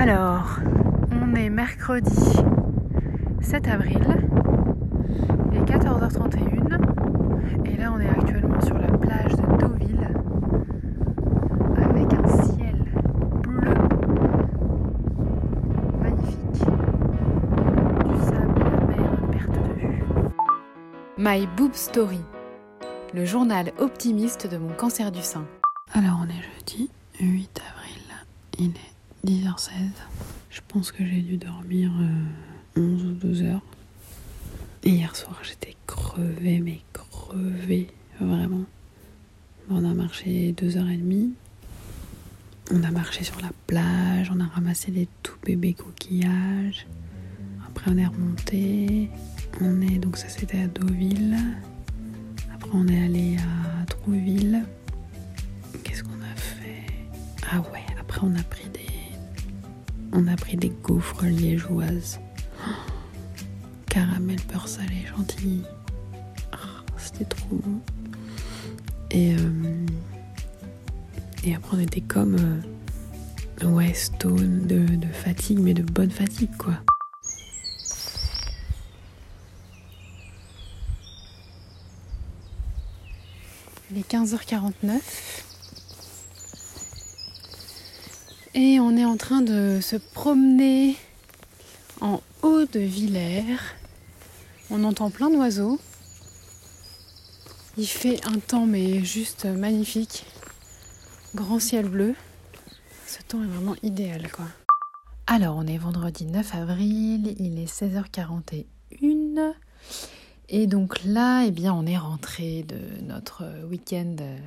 Alors, on est mercredi 7 avril, il est 14h31 et là on est actuellement sur la plage de Deauville avec un ciel bleu magnifique, du sable et la mer à perte de vue. My Boob Story, le journal optimiste de mon cancer du sein. Alors on est jeudi 8 avril, il est 10h16. Je pense que j'ai dû dormir euh, 11 ou 12 heures. Hier soir j'étais crevée, mais crevée, vraiment. On a marché 2h30. On a marché sur la plage, on a ramassé des tout bébés coquillages. Après on est remonté. On est donc ça c'était à Deauville. Après on est allé à Trouville. Qu'est-ce qu'on a fait? Ah ouais, après on a pris des on a pris des gaufres liégeoises. Caramel beurre salé chantilly. Oh, C'était trop bon. Et euh, et après on était comme euh, ouais stone de, de fatigue mais de bonne fatigue quoi. Il est 15h49 et on est en train de se promener en haut de Villers. On entend plein d'oiseaux. Il fait un temps mais juste magnifique. Grand ciel bleu. Ce temps est vraiment idéal quoi. Alors on est vendredi 9 avril, il est 16h41. Et donc là, eh bien, on est rentré de notre week-end euh,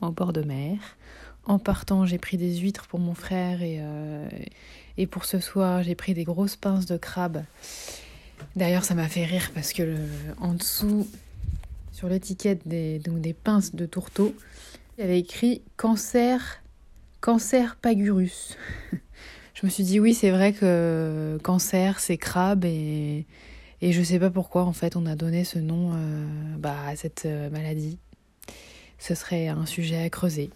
au bord de mer. En partant, j'ai pris des huîtres pour mon frère et, euh, et pour ce soir, j'ai pris des grosses pinces de crabe. D'ailleurs, ça m'a fait rire parce que en dessous, sur l'étiquette des, des pinces de tourteau, il y avait écrit cancer, cancer pagurus. Je me suis dit oui, c'est vrai que cancer, c'est crabe et et je sais pas pourquoi, en fait, on a donné ce nom euh, bah, à cette euh, maladie. Ce serait un sujet à creuser.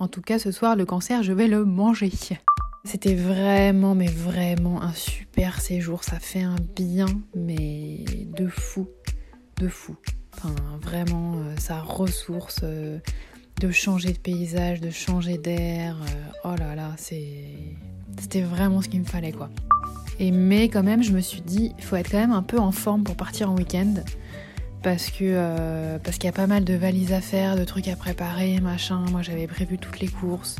En tout cas, ce soir, le cancer, je vais le manger. C'était vraiment, mais vraiment un super séjour. Ça fait un bien, mais de fou. De fou. Vraiment, euh, ça ressource euh, de changer de paysage, de changer d'air. euh, oh là là. C'était vraiment ce qu'il me fallait, quoi. Et mais quand même, je me suis dit, il faut être quand même un peu en forme pour partir en week-end. Parce que euh, parce qu'il y a pas mal de valises à faire, de trucs à préparer, machin. Moi, j'avais prévu toutes les courses.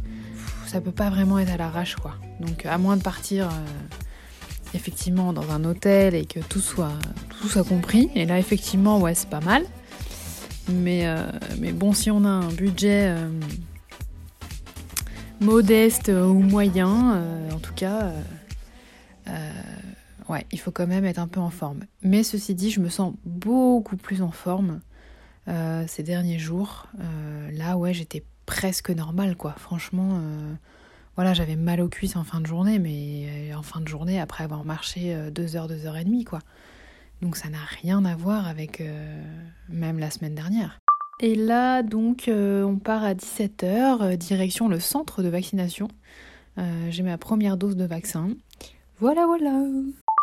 Ça peut pas vraiment être à l'arrache, quoi. Donc, à moins de partir euh, effectivement dans un hôtel et que tout soit tout soit compris. Et là, effectivement, ouais, c'est pas mal. Mais euh, mais bon, si on a un budget euh, modeste ou moyen, en tout cas. Ouais, il faut quand même être un peu en forme. Mais ceci dit, je me sens beaucoup plus en forme euh, ces derniers jours. Euh, là, ouais, j'étais presque normale, quoi. Franchement, euh, voilà, j'avais mal aux cuisses en fin de journée, mais en fin de journée, après avoir marché euh, deux heures, deux heures et demie, quoi. Donc ça n'a rien à voir avec même la semaine dernière. Et là, donc, on part à 17h, direction le centre de vaccination. J'ai ma première dose de vaccin. Voilà, voilà.